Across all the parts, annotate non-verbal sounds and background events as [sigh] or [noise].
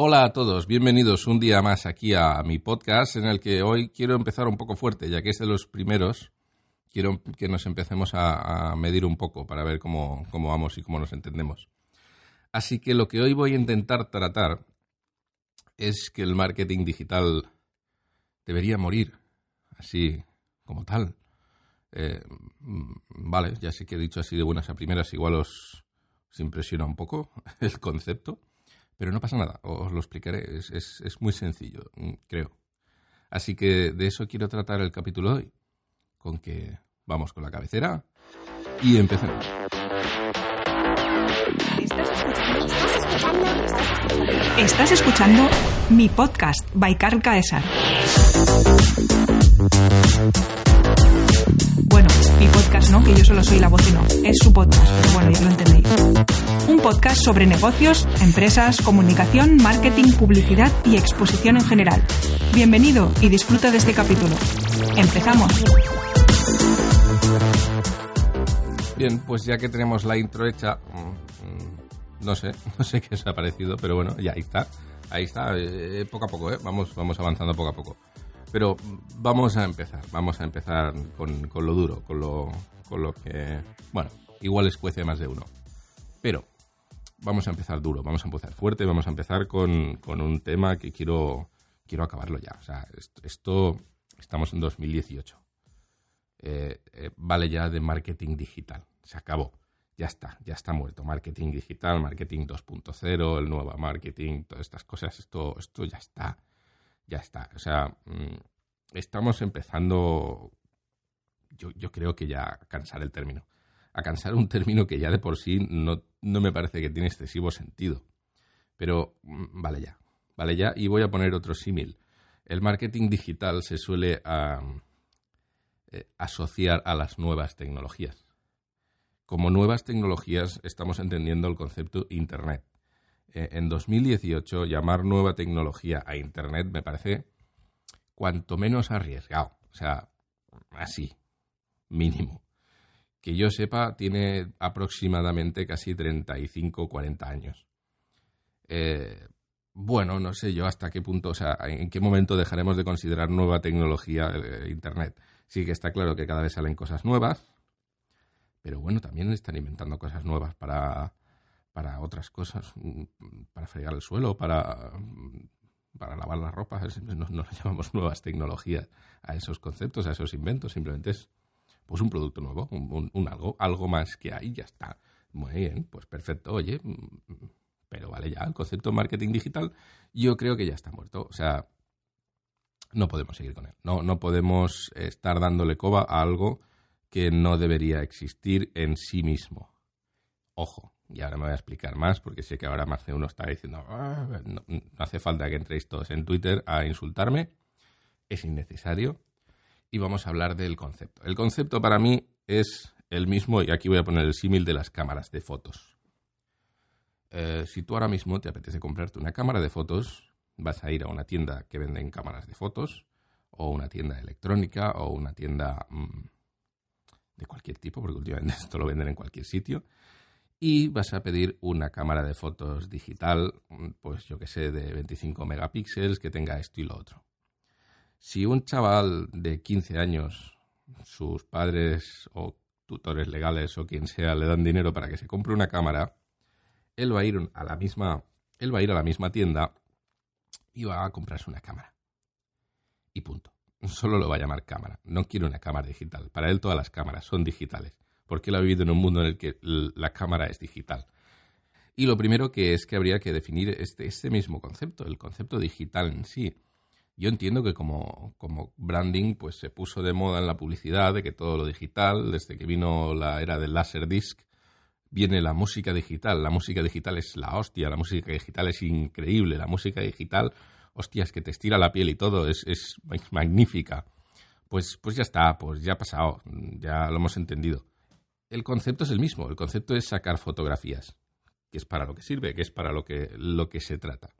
Hola a todos, bienvenidos un día más aquí a mi podcast en el que hoy quiero empezar un poco fuerte, ya que es de los primeros. Quiero que nos empecemos a, medir un poco para ver cómo, cómo vamos y cómo nos entendemos. Así que lo que hoy voy a intentar tratar es que el marketing digital debería morir, así como tal. Eh, vale, ya sé que he dicho así de buenas a primeras, igual os, impresiona un poco [laughs] el concepto, pero no pasa nada, os lo explicaré, es, es muy sencillo, mm, creo. Así que de eso quiero tratar el capítulo de hoy, con que vamos con la cabecera y empecemos. Estás escuchando mi podcast by Carl Caesar. Bueno, mi podcast no, que yo solo soy la voz y no. Es su podcast, pero bueno, ya lo entendéis. Un podcast sobre negocios, empresas, comunicación, marketing, publicidad y exposición en general. Bienvenido y disfruta de este capítulo. Empezamos. Bien, pues ya que tenemos la intro hecha, no sé, [laughs] no sé qué os ha parecido, pero bueno, ya ahí está. Ahí está, eh, poco a poco, ¿eh? Vamos, vamos avanzando poco a poco. Pero vamos a empezar, vamos a empezar con, con lo duro, con lo, con lo que, bueno, igual escuece más de uno. Pero vamos a empezar duro, vamos a empezar fuerte, vamos a empezar con, con un tema que quiero, quiero acabarlo ya. O sea, esto, estamos en 2018. Eh, eh, vale ya de marketing digital, se acabó ya está, ya está muerto. Marketing digital, marketing 2.0, el nuevo marketing, todas estas cosas, esto, esto ya está, ya está. O sea, mm, estamos empezando, yo, yo creo que ya a cansar el término. A cansar un término que ya de por sí no, no me parece que tiene excesivo sentido. Pero mm, vale ya, vale ya. Y voy a poner otro símil. El marketing digital se suele eh, asociar a las nuevas tecnologías como nuevas tecnologías estamos entendiendo el concepto Internet. Eh, en 2018 llamar nueva tecnología a Internet me parece cuanto menos arriesgado. O sea, así, mínimo. Que yo sepa, tiene aproximadamente casi 35 o 40 años. Eh, bueno, no sé yo hasta qué punto, o sea, en qué momento dejaremos de considerar nueva tecnología eh, Internet. Sí que está claro que cada vez salen cosas nuevas, pero bueno, también están inventando cosas nuevas para, para otras cosas, mm, para fregar el suelo, para, para lavar las ropas. [laughs] No, no llamamos nuevas tecnologías a esos conceptos, a esos inventos. Simplemente es pues un producto nuevo, un, algo, algo más que hay ya está. Muy bien, pues perfecto. Oye, mm, pero vale ya, el concepto de marketing digital yo creo que ya está muerto. O sea, no podemos seguir con él. No, no podemos estar dándole coba a algo que no debería existir en sí mismo. Ojo, y ahora me voy a explicar más porque sé que ahora más de uno está diciendo, ah, no, hace falta que entréis todos en Twitter a insultarme, es innecesario. Y vamos a hablar del concepto. El concepto para mí es el mismo, y aquí voy a poner el símil de las cámaras de fotos. Eh, si tú ahora mismo te apetece comprarte una cámara de fotos, vas a ir a una tienda que venden cámaras de fotos, o una tienda electrónica, o una tienda... Mm, de cualquier tipo, porque últimamente [laughs] esto lo venden en cualquier sitio. Y vas a pedir una cámara de fotos digital, pues yo que sé, de 25 megapíxeles, que tenga esto y lo otro. Si un chaval de 15 años, sus padres o tutores legales o quien sea le dan dinero para que se compre una cámara, él va a ir a la misma, él va a ir a la misma tienda y va a comprarse una cámara. Y punto solo lo va a llamar cámara. No quiere una cámara digital. Para él todas las cámaras son digitales, porque él ha vivido en un mundo en el que la cámara es digital. Y lo primero que es que habría que definir este, este mismo concepto, el concepto digital en sí. Yo entiendo que como, branding pues se puso de moda en la publicidad de que todo lo digital, desde que vino la era del Laserdisc, viene la música digital. La música digital es la hostia, la música digital es increíble, la música digital, hostias, que te estira la piel y todo, es, es magnífica. Pues, pues ya está, pues ya ha pasado, ya lo hemos entendido. El concepto es el mismo, el concepto es sacar fotografías, que es para lo que sirve, que es para lo que, lo que se trata.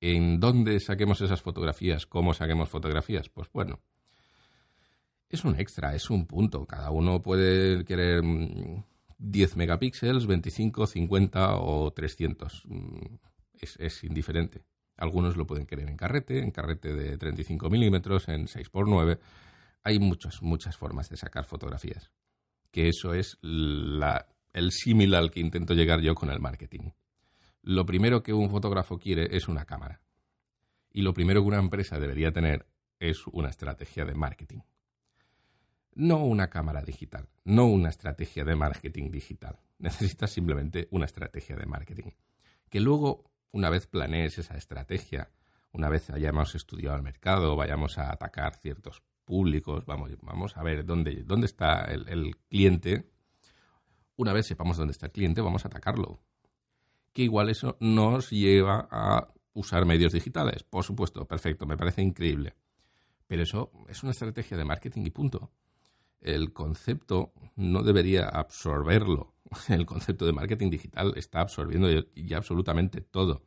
¿En dónde saquemos esas fotografías? ¿Cómo saquemos fotografías? Pues bueno, es un extra, es un punto. Cada uno puede querer mm, 10 megapíxeles, 25, 50 o 300. Mm, es, indiferente. Algunos lo pueden querer en carrete, en carrete de 35 milímetros, en 6x9. Hay muchas, muchas formas de sacar fotografías. Que eso es el símil al que intento llegar yo con el marketing. Lo primero que un fotógrafo quiere es una cámara. Y lo primero que una empresa debería tener es una estrategia de marketing no una cámara digital, no una estrategia de marketing digital. [laughs] Necesitas simplemente una estrategia de marketing. Que luego, una vez planees esa estrategia, una vez hayamos estudiado el mercado, vayamos a atacar ciertos públicos, vamos, vamos a ver dónde, dónde está el, el cliente. Una vez sepamos dónde está el cliente, vamos a atacarlo. Que igual eso nos lleva a usar medios digitales. Por supuesto, perfecto, me parece increíble. Pero eso es una estrategia de marketing y punto el concepto no debería absorberlo. [laughs] El concepto de marketing digital está absorbiendo ya absolutamente todo.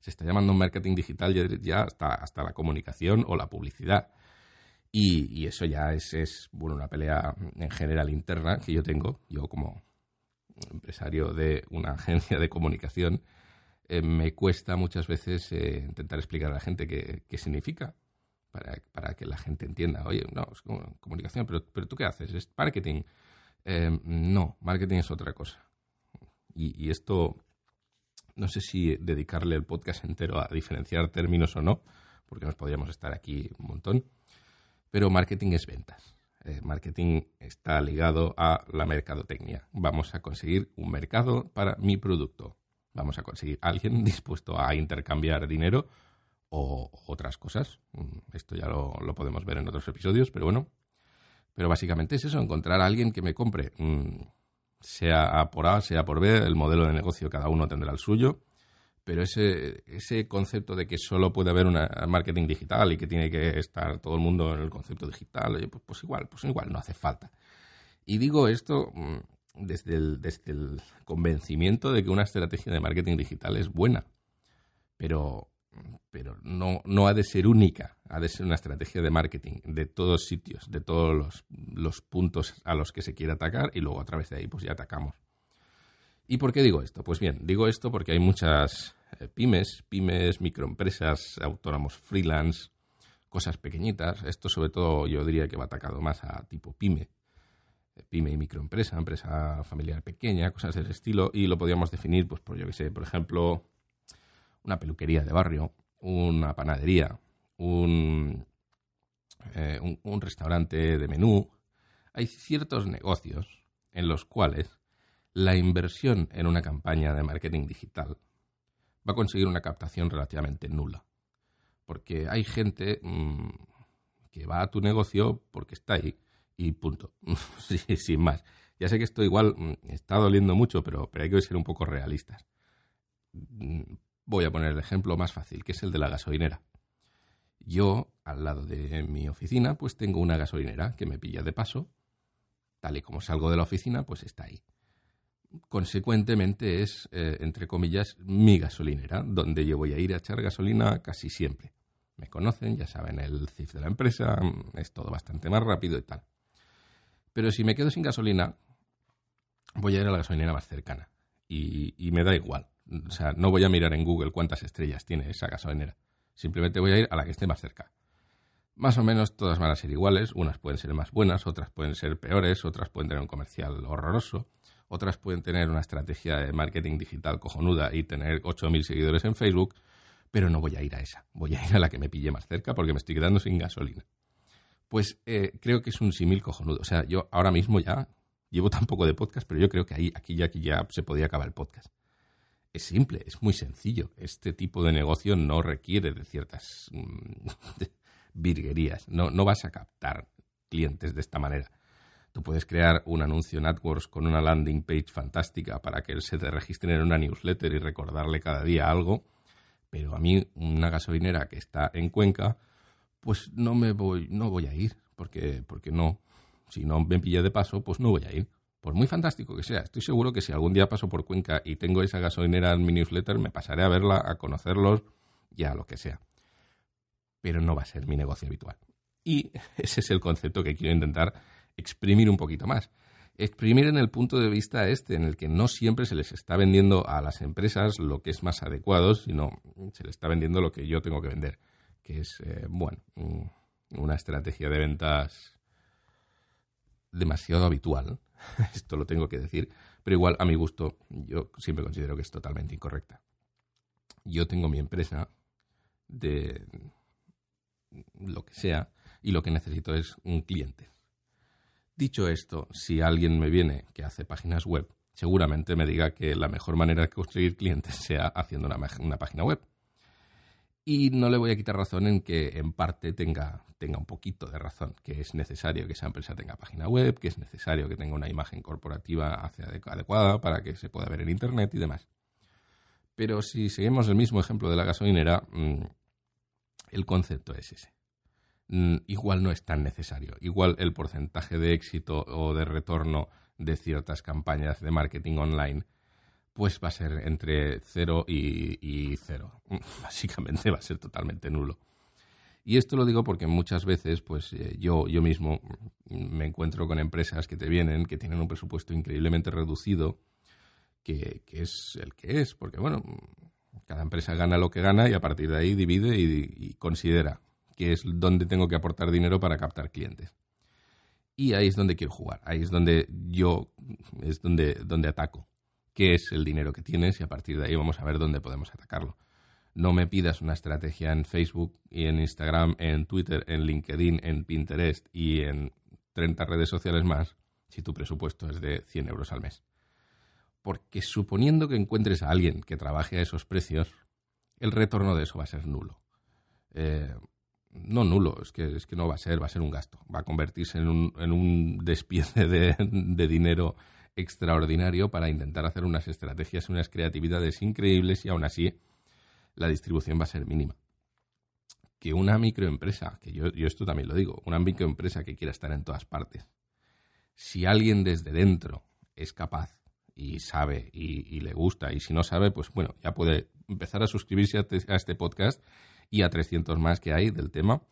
Se está llamando marketing digital ya, hasta, hasta la comunicación o la publicidad. Y, eso ya es, bueno, una pelea en general interna que yo tengo, yo como empresario de una agencia de comunicación, eh, me cuesta muchas veces eh, intentar explicar a la gente qué significa para, que la gente entienda, oye, no, es comunicación, pero, pero tú qué haces, es marketing. Eh, no, marketing es otra cosa. Y, esto, no sé si dedicarle el podcast entero a diferenciar términos o no, porque nos podríamos estar aquí un montón, pero marketing es ventas. Eh, marketing está ligado a la mercadotecnia. Vamos a conseguir un mercado para mi producto. Vamos a conseguir alguien [laughs] dispuesto a intercambiar dinero o otras cosas. Mm, esto ya lo, podemos ver en otros episodios, pero bueno. Pero básicamente es eso, encontrar a alguien que me compre, mm, sea por A, sea por B, el modelo de negocio cada uno tendrá el suyo, pero ese, ese concepto de que solo puede haber un marketing digital y que tiene que estar todo el mundo en el concepto digital, pues, pues, igual, pues igual, no hace falta. Y digo esto mm, desde el, desde el convencimiento de que una estrategia de marketing digital es buena, pero pero no, no ha de ser única, ha de ser una estrategia de marketing de todos sitios, de todos los, los puntos a los que se quiere atacar y luego a través de ahí pues ya atacamos. ¿Y por qué digo esto? Pues bien, digo esto porque hay muchas eh, pymes, pymes, microempresas, autónomos freelance, cosas pequeñitas. Esto sobre todo yo diría que va atacado más a tipo pyme, eh, pyme y microempresa, empresa familiar pequeña, cosas de ese estilo. Y lo podríamos definir, pues por yo que sé, por ejemplo, una peluquería de barrio, una panadería, un, eh, un, restaurante de menú. Hay ciertos negocios en los cuales la inversión en una campaña de marketing digital va a conseguir una captación relativamente nula. Porque hay gente mm, que va a tu negocio porque está ahí y punto. [laughs] sin más. Ya sé que esto igual mm, está doliendo mucho, pero, pero hay que ser un poco realistas. Mm, Voy a poner el ejemplo más fácil, que es el de la gasolinera. Yo, al lado de mi oficina, pues tengo una gasolinera que me pilla de paso. Tal y como salgo de la oficina, pues está ahí. Consecuentemente es, eh, entre comillas, mi gasolinera, donde yo voy a ir a echar gasolina casi siempre. Me conocen, ya saben el CIF de la empresa, es todo bastante más rápido y tal. Pero si me quedo sin gasolina, voy a ir a la gasolinera más cercana. y me da igual. O sea, no voy a mirar en Google cuántas estrellas tiene esa gasolinera. Simplemente voy a ir a la que esté más cerca. Más o menos todas van a ser iguales, unas pueden ser más buenas, otras pueden ser peores, otras pueden tener un comercial horroroso, otras pueden tener una estrategia de marketing digital cojonuda y tener 8.000 seguidores en Facebook, pero no voy a ir a esa, voy a ir a la que me pille más cerca porque me estoy quedando sin gasolina. Pues eh, creo que es un símil cojonudo. O sea, yo ahora mismo ya llevo tan poco de podcast, pero yo creo que ahí, aquí ya, aquí ya se podía acabar el podcast es simple, es muy sencillo. Este tipo de negocio no requiere de ciertas mm, [laughs] virguerías. No, no vas a captar clientes de esta manera. Tú puedes crear un anuncio en AdWords con una landing page fantástica para que él se te registre en una newsletter y recordarle cada día algo, pero a mí una gasolinera que está en Cuenca, pues no me voy, no voy a ir, porque, porque no, si no me pilla de paso, pues no voy a ir. Por muy fantástico que sea, estoy seguro que si algún día paso por Cuenca y tengo esa gasolinera en mi newsletter, me pasaré a verla, a conocerlos, ya lo que sea. Pero no va a ser mi negocio habitual. Y [laughs] ese es el concepto que quiero intentar exprimir un poquito más. Exprimir en el punto de vista este, en el que no siempre se les está vendiendo a las empresas lo que es más adecuado, sino se les está vendiendo lo que yo tengo que vender, que es, eh, bueno, una estrategia de ventas demasiado habitual. [laughs] Esto lo tengo que decir, pero igual a mi gusto yo siempre considero que es totalmente incorrecta. Yo tengo mi empresa de lo que sea y lo que necesito es un cliente. Dicho esto, si alguien me viene que hace páginas web, seguramente me diga que la mejor manera de conseguir clientes sea haciendo una, página web. Y no le voy a quitar razón en que en parte tenga, tenga un poquito de razón, que es necesario que esa empresa tenga página web, que es necesario que tenga una imagen corporativa adecuada para que se pueda ver en Internet y demás. Pero si seguimos el mismo ejemplo de la gasolinera, mm, el concepto es ese. Mm, igual no es tan necesario. Igual el porcentaje de éxito o de retorno de ciertas campañas de marketing online pues va a ser entre 0 y, 0. [laughs] Básicamente va a ser totalmente nulo. Y esto lo digo porque muchas veces, pues eh, yo, yo mismo me encuentro con empresas que te vienen, que tienen un presupuesto increíblemente reducido, que, es el que es, porque bueno, cada empresa gana lo que gana y a partir de ahí divide y, y considera que es donde tengo que aportar dinero para captar clientes. Y ahí es donde quiero jugar, ahí es donde yo, es donde, donde ataco qué es el dinero que tienes y a partir de ahí vamos a ver dónde podemos atacarlo. No me pidas una estrategia en Facebook y en Instagram, en Twitter, en LinkedIn, en Pinterest y en 30 redes sociales más si tu presupuesto es de 100 euros al mes. Porque suponiendo que encuentres a alguien que trabaje a esos precios, el retorno de eso va a ser nulo. Eh, no nulo, es que, es que no va a ser, va a ser un gasto. Va a convertirse en un, en un despiece de, de dinero extraordinario para intentar hacer unas estrategias, unas creatividades increíbles y aún así la distribución va a ser mínima. Que una microempresa, que yo, esto también lo digo, una microempresa que quiera estar en todas partes, si alguien desde dentro es capaz y sabe y, le gusta, y si no sabe, pues bueno, ya puede empezar a suscribirse a, a este podcast y a 300 más que hay del tema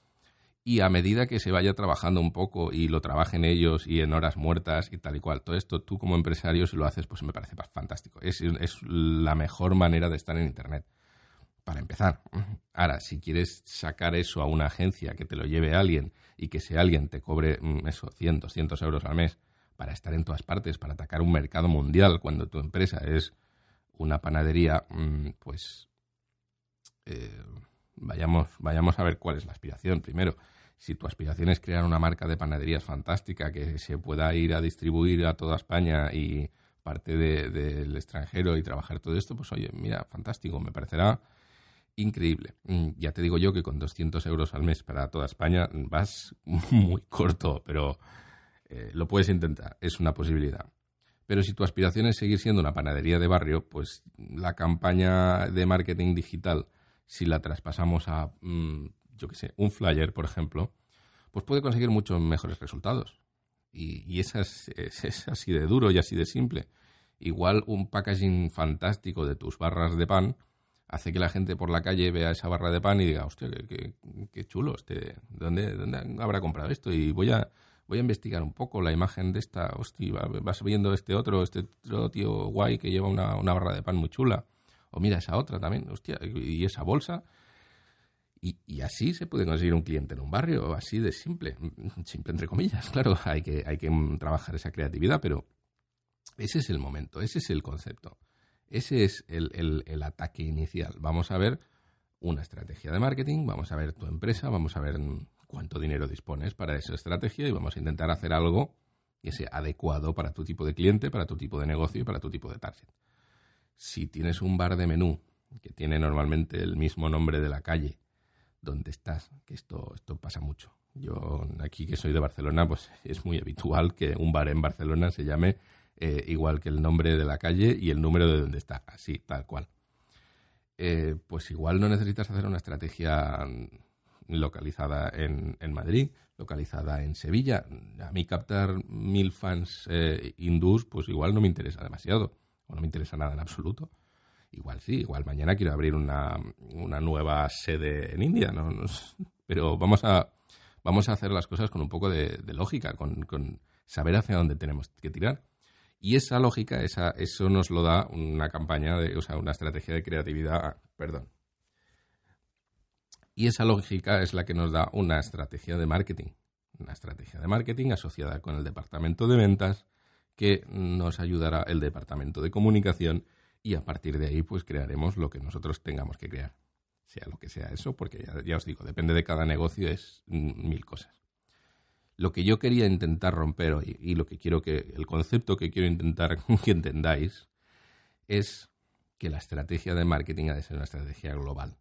y a medida que se vaya trabajando un poco y lo trabajen ellos y en horas muertas y tal y cual, todo esto tú como empresario si lo haces pues me parece fantástico. Es, es la mejor manera de estar en Internet. Para empezar. Ahora, si quieres sacar eso a una agencia, que te lo lleve alguien y que ese alguien te cobre mm, eso, 100, 200 euros al mes para estar en todas partes, para atacar un mercado mundial cuando tu empresa es una panadería, mm, pues eh, vayamos, vayamos a ver cuál es la aspiración primero. Si tu aspiración es crear una marca de panaderías fantástica que se pueda ir a distribuir a toda España y parte del extranjero y trabajar todo esto, pues oye, mira, fantástico, me parecerá increíble. Mm, ya te digo yo que con 200 euros al mes para toda España vas [laughs] muy corto, pero eh, lo puedes intentar, es una posibilidad. Pero si tu aspiración es seguir siendo una panadería de barrio, pues la campaña de marketing digital si la traspasamos a, mm, yo qué sé, un flyer, por ejemplo, pues puede conseguir muchos mejores resultados. Y, es, así de duro y así de simple. Igual un packaging fantástico de tus barras de pan hace que la gente por la calle vea esa barra de pan y diga, hostia, qué, chulo, este, ¿dónde, ¿dónde habrá comprado esto? Y voy a, voy a investigar un poco la imagen de esta, hostia, vas viendo este otro, este otro tío guay que lleva una, una barra de pan muy chula o mira esa otra también, hostia, y esa bolsa. Y, así se puede conseguir un cliente en un barrio, así de simple, simple entre comillas, [laughs] claro, hay que, hay que trabajar esa creatividad, pero ese es el momento, ese es el concepto, ese es el, el ataque inicial. Vamos a ver una estrategia de marketing, vamos a ver tu empresa, vamos a ver cuánto dinero dispones para esa estrategia y vamos a intentar hacer algo que sea adecuado para tu tipo de cliente, para tu tipo de negocio y para tu tipo de target si tienes un bar de menú que tiene normalmente el mismo nombre de la calle donde estás, que esto, esto pasa mucho, Yo aquí que soy de Barcelona, pues es muy habitual que un bar en Barcelona se llame eh, igual que el nombre de la calle y el número de donde está, así, tal cual. Eh, pues igual no necesitas hacer una estrategia localizada en, Madrid, localizada en Sevilla. A mí captar mil fans eh, hindús, pues igual no me interesa demasiado, no me interesa nada en absoluto. Igual sí, igual mañana quiero abrir una, nueva sede en India, ¿no? pero vamos a, vamos a hacer las cosas con un poco de, lógica, con, saber hacia dónde tenemos que tirar. Y esa lógica, esa, eso nos lo da una campaña, de, o sea, una estrategia de creatividad, perdón. Y esa lógica es la que nos da una estrategia de marketing. Una estrategia de marketing asociada con el departamento de ventas que nos ayudará el departamento de comunicación y a partir de ahí pues crearemos lo que nosotros tengamos que crear. Sea lo que sea eso, porque ya, os digo, depende de cada negocio, es mil cosas. Lo que yo quería intentar romper hoy y lo que quiero que, el concepto que quiero intentar [laughs] que entendáis es que la estrategia de marketing ha de ser una estrategia global.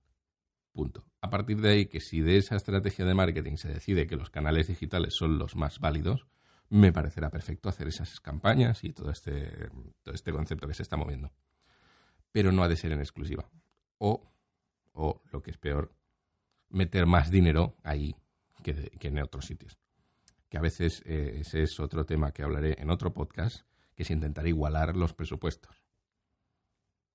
Punto. A partir de ahí, que si de esa estrategia de marketing se decide que los canales digitales son los más válidos, me parecerá perfecto hacer esas campañas y todo este, todo este concepto que se está moviendo. Pero no ha de ser en exclusiva. O, o lo que es peor, meter más dinero ahí que, en otros sitios. Que a veces eh, ese es otro tema que hablaré en otro podcast, que es intentar igualar los presupuestos.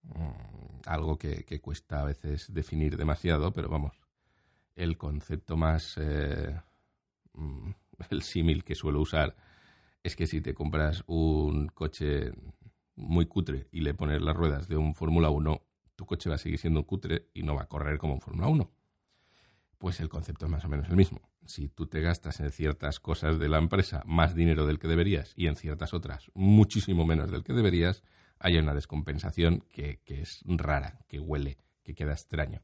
Mm, algo que, cuesta a veces definir demasiado, pero vamos, el concepto más, eh, mm, el símil que suelo usar es que si te compras un coche muy cutre y le pones las ruedas de un Fórmula 1, tu coche va a seguir siendo un cutre y no va a correr como un Fórmula 1. Pues el concepto es más o menos el mismo. Si tú te gastas en ciertas cosas de la empresa más dinero del que deberías y en ciertas otras muchísimo menos del que deberías, hay una descompensación que, es rara, que huele, que queda extraño.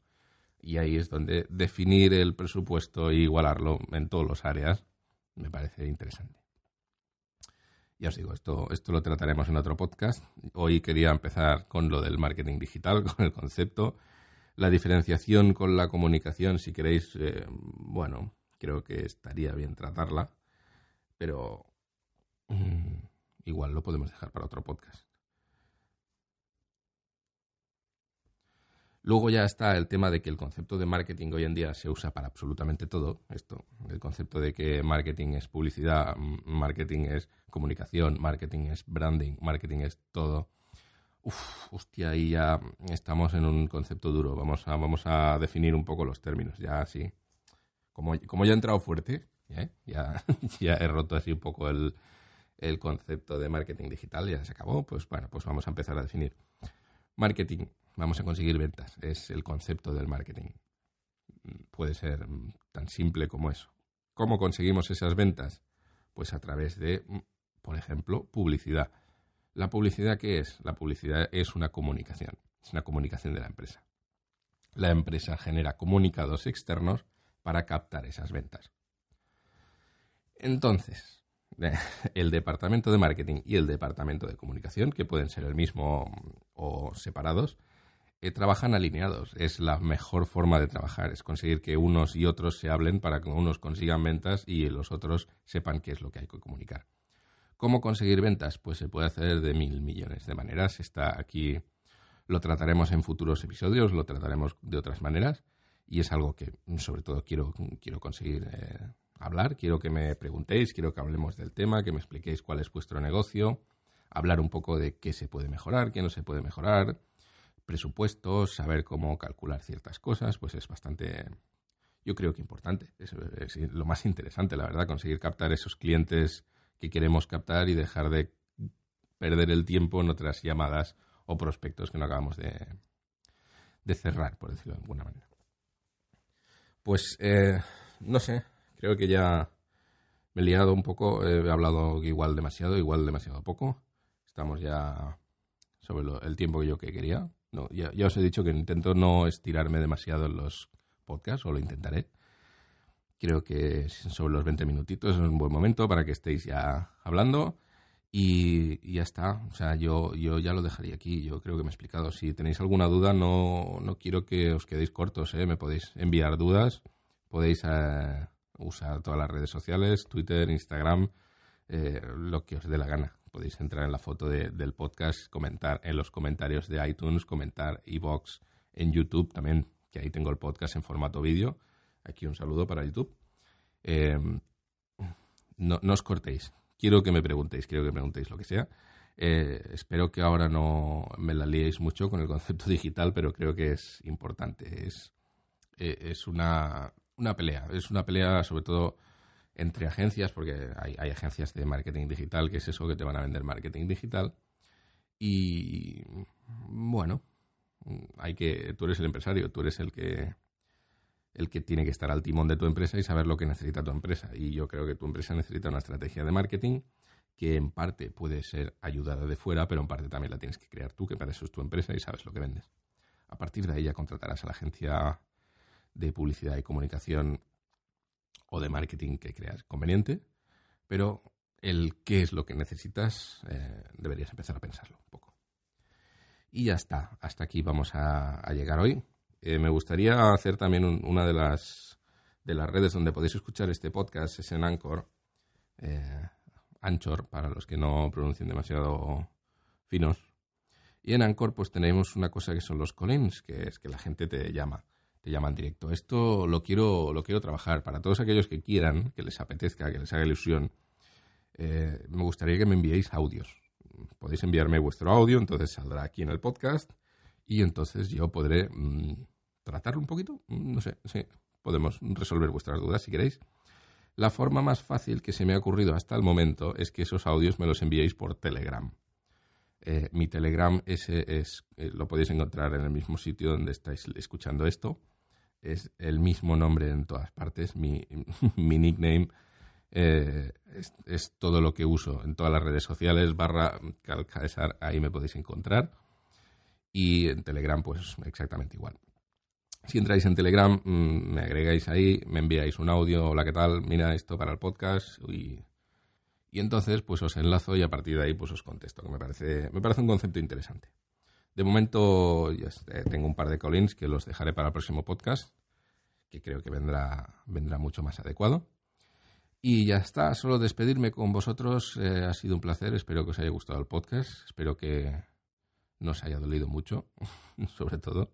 Y ahí es donde definir el presupuesto e igualarlo en todas las áreas me parece interesante. Ya os digo, esto, esto lo trataremos en otro podcast. Hoy quería empezar con lo del marketing digital, [laughs] con el concepto. La diferenciación con la comunicación, si queréis, eh, bueno, creo que estaría bien tratarla, pero mm, igual lo podemos dejar para otro podcast. Luego ya está el tema de que el concepto de marketing hoy en día se usa para absolutamente todo. Esto, el concepto de que marketing es publicidad, marketing es comunicación, marketing es branding, marketing es todo. Uf, hostia, ahí ya estamos en un concepto duro. Vamos a, vamos a definir un poco los términos. Ya así, como, como ya he entrado fuerte, ¿eh? ya, [laughs] ya he roto así un poco el, el concepto de marketing digital, ya se acabó, pues bueno, pues vamos a empezar a definir. Marketing vamos a conseguir ventas. Es el concepto del marketing. Puede ser tan simple como eso. ¿Cómo conseguimos esas ventas? Pues a través de, por ejemplo, publicidad. ¿La publicidad qué es? La publicidad es una comunicación, es una comunicación de la empresa. La empresa genera comunicados externos para captar esas ventas. Entonces, [laughs] el departamento de marketing y el departamento de comunicación, que pueden ser el mismo o separados, trabajan alineados. Es la mejor forma de trabajar, es conseguir que unos y otros se hablen para que unos consigan ventas y los otros sepan qué es lo que hay que comunicar. ¿Cómo conseguir ventas? Pues se puede hacer de mil millones de maneras. Está aquí, lo trataremos en futuros episodios, lo trataremos de otras maneras y es algo que sobre todo quiero, quiero conseguir eh, hablar. Quiero que me preguntéis, quiero que hablemos del tema, que me expliquéis cuál es vuestro negocio, hablar un poco de qué se puede mejorar, qué no se puede mejorar presupuestos, saber cómo calcular ciertas cosas, pues es bastante, yo creo que importante. Es, lo más interesante, la verdad, conseguir captar esos clientes que queremos captar y dejar de perder el tiempo en otras llamadas o prospectos que no acabamos de, de cerrar, por decirlo de alguna manera. Pues, eh, no sé, creo que ya me he liado un poco, he hablado igual demasiado, igual demasiado poco. Estamos ya sobre el tiempo que yo que quería. No, ya, os he dicho que intento no estirarme demasiado en los podcasts, o lo intentaré. Creo que sobre los 20 minutitos es un buen momento para que estéis ya hablando. Y, ya está. O sea, yo, yo ya lo dejaría aquí. Yo creo que me he explicado. Si tenéis alguna duda, no, no quiero que os quedéis cortos. ¿eh? Me podéis enviar dudas. Podéis eh, usar todas las redes sociales, Twitter, Instagram, eh, lo que os dé la gana. Podéis entrar en la foto del podcast, comentar en los comentarios de iTunes, comentar iBox en YouTube también, que ahí tengo el podcast en formato vídeo. Aquí un saludo para YouTube. Eh, no, no os cortéis. Quiero que me preguntéis, quiero que preguntéis lo que sea. Eh, espero que ahora no me la liéis mucho con el concepto [laughs] digital, pero creo que es importante. Es, eh, es una, una, pelea. Es una pelea sobre todo entre agencias, porque hay, agencias de marketing digital, que es eso que te van a vender marketing digital. Y bueno, hay que, tú eres el empresario, tú eres el que el que tiene que estar al timón de tu empresa y saber lo que necesita tu empresa. Y yo creo que tu empresa necesita una estrategia de marketing que en parte puede ser ayudada de fuera, pero en parte también la tienes que crear tú, que para eso es tu empresa y sabes lo que vendes. A partir de ahí ya contratarás a la agencia de publicidad y comunicación o de marketing que creas conveniente, pero el qué es lo que necesitas eh, deberías empezar a pensarlo un poco. Y ya está, hasta aquí vamos a llegar hoy. Eh, me gustaría hacer también una de las, de las redes donde podéis escuchar este podcast, es en Anchor. Eh, Anchor, para los que no pronuncien demasiado finos. Y en Anchor pues tenemos una cosa que son los callings, que es que la gente te llama, te llama en directo. Esto lo quiero, lo quiero trabajar para todos aquellos que quieran, que les apetezca, que les haga ilusión. Eh, me gustaría que me enviéis audios. Podéis enviarme vuestro audio, entonces saldrá aquí en el podcast y entonces yo podré mm, tratarlo un poquito. Mm, no sé, sí, podemos resolver vuestras dudas si queréis. La forma más fácil que se me ha ocurrido hasta el momento es que esos audios me los enviéis por Telegram. Eh, mi Telegram ese es, eh, lo podéis encontrar en el mismo sitio donde estáis escuchando esto. Es el mismo nombre en todas partes. Mi, [laughs] nickname eh, es, todo lo que uso en todas las redes sociales. Barra Calcaesar, ahí me podéis encontrar. Y en Telegram, pues exactamente igual. Si entráis en Telegram, mm, me agregáis ahí, me enviáis un audio, hola, ¿qué tal? Mira esto para el podcast y, y entonces pues os enlazo y a partir de ahí pues os contesto, que me parece, me parece un concepto interesante. De momento ya tengo un par de callings que los dejaré para el próximo podcast, que creo que vendrá, vendrá mucho más adecuado. Y ya está, solo despedirme con vosotros. Eh, ha sido un placer, espero que os haya gustado el podcast, espero que no os haya dolido mucho, [laughs] sobre todo.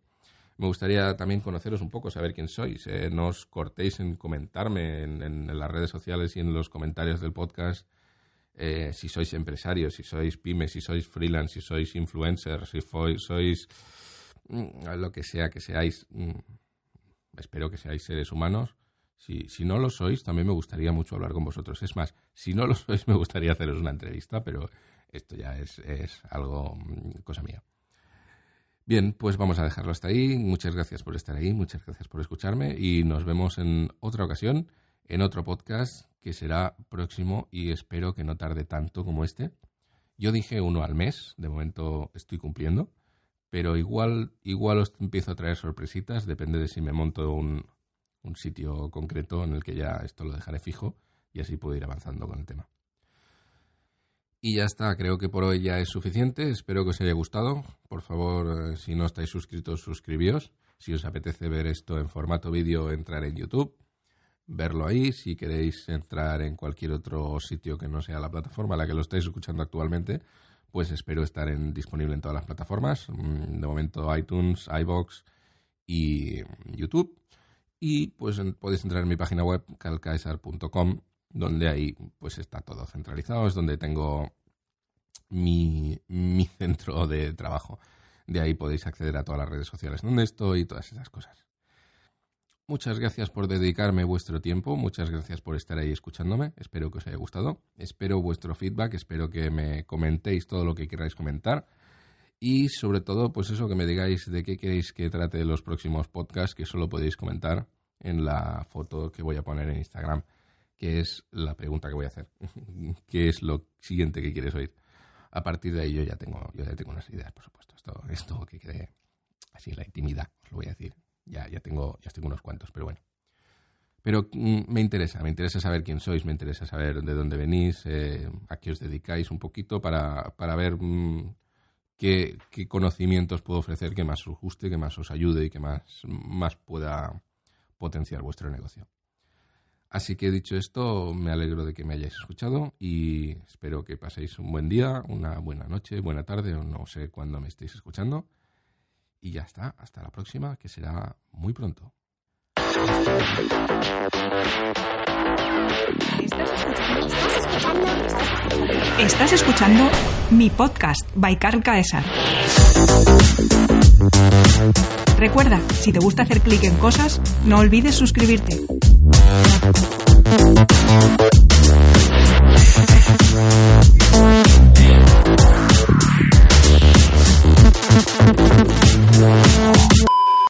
Me gustaría también conoceros un poco, saber quién sois. Eh, no os cortéis en comentarme en, las redes sociales y en los comentarios del podcast eh, si sois empresarios, si sois pymes, si sois freelance, si sois influencers, si sois mm, lo que sea que seáis. Mm, espero que seáis seres humanos. Si, no lo sois, también me gustaría mucho hablar con vosotros. Es más, si no lo sois, me gustaría haceros una entrevista, pero esto ya es, es algo mm, cosa mía. Bien, pues vamos a dejarlo hasta ahí. Muchas gracias por estar ahí, muchas gracias por escucharme y nos vemos en otra ocasión, en otro podcast que será próximo y espero que no tarde tanto como este. Yo dije uno al mes, de momento estoy cumpliendo, pero igual, igual os empiezo a traer sorpresitas, depende de si me monto un, un sitio concreto en el que ya esto lo dejaré fijo y así puedo ir avanzando con el tema. Y ya está, creo que por hoy ya es suficiente. Espero que os haya gustado. Por favor, eh, si no estáis suscritos, suscribíos. Si os apetece ver esto en formato vídeo, entrar en YouTube, verlo ahí. Si queréis entrar en cualquier otro sitio que no sea la plataforma a la que lo estáis escuchando actualmente, pues espero estar en, disponible en todas las plataformas. Mm, de momento iTunes, iBox y YouTube. Y pues podéis entrar en mi página web calcaesar.com donde ahí pues está todo centralizado, es donde tengo mi, mi [laughs] centro de trabajo. De ahí podéis acceder a todas las redes sociales donde estoy y todas esas cosas. Muchas gracias por dedicarme vuestro tiempo, muchas gracias por estar ahí escuchándome, espero que os haya gustado, espero vuestro feedback, espero que me comentéis todo lo que queráis comentar y sobre todo pues eso que me digáis de qué queréis que trate los próximos podcasts que solo podéis comentar en la foto que voy a poner en Instagram que es la pregunta que voy a hacer. [laughs] ¿Qué es lo siguiente que quieres oír? A partir de ahí yo ya tengo, yo ya tengo unas ideas, por supuesto. Esto, esto que quede así la intimidad, os lo voy a decir. Ya, ya tengo, ya tengo unos cuantos, pero bueno. Pero mm, me interesa, me interesa saber quién sois, me interesa saber de dónde venís, eh, a qué os dedicáis un poquito para, para ver mm, qué, qué, conocimientos puedo ofrecer que más os guste, que más os ayude y que más, más pueda potenciar vuestro negocio. Así que dicho esto, me alegro de que me hayáis escuchado y espero que paséis un buen día, una buena noche, buena tarde o no sé cuándo me estéis escuchando. Y ya está, hasta la próxima, que será muy pronto. Estás escuchando mi podcast by Carl Caesar. Recuerda, si te gusta hacer clic en cosas, no olvides suscribirte.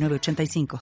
906985.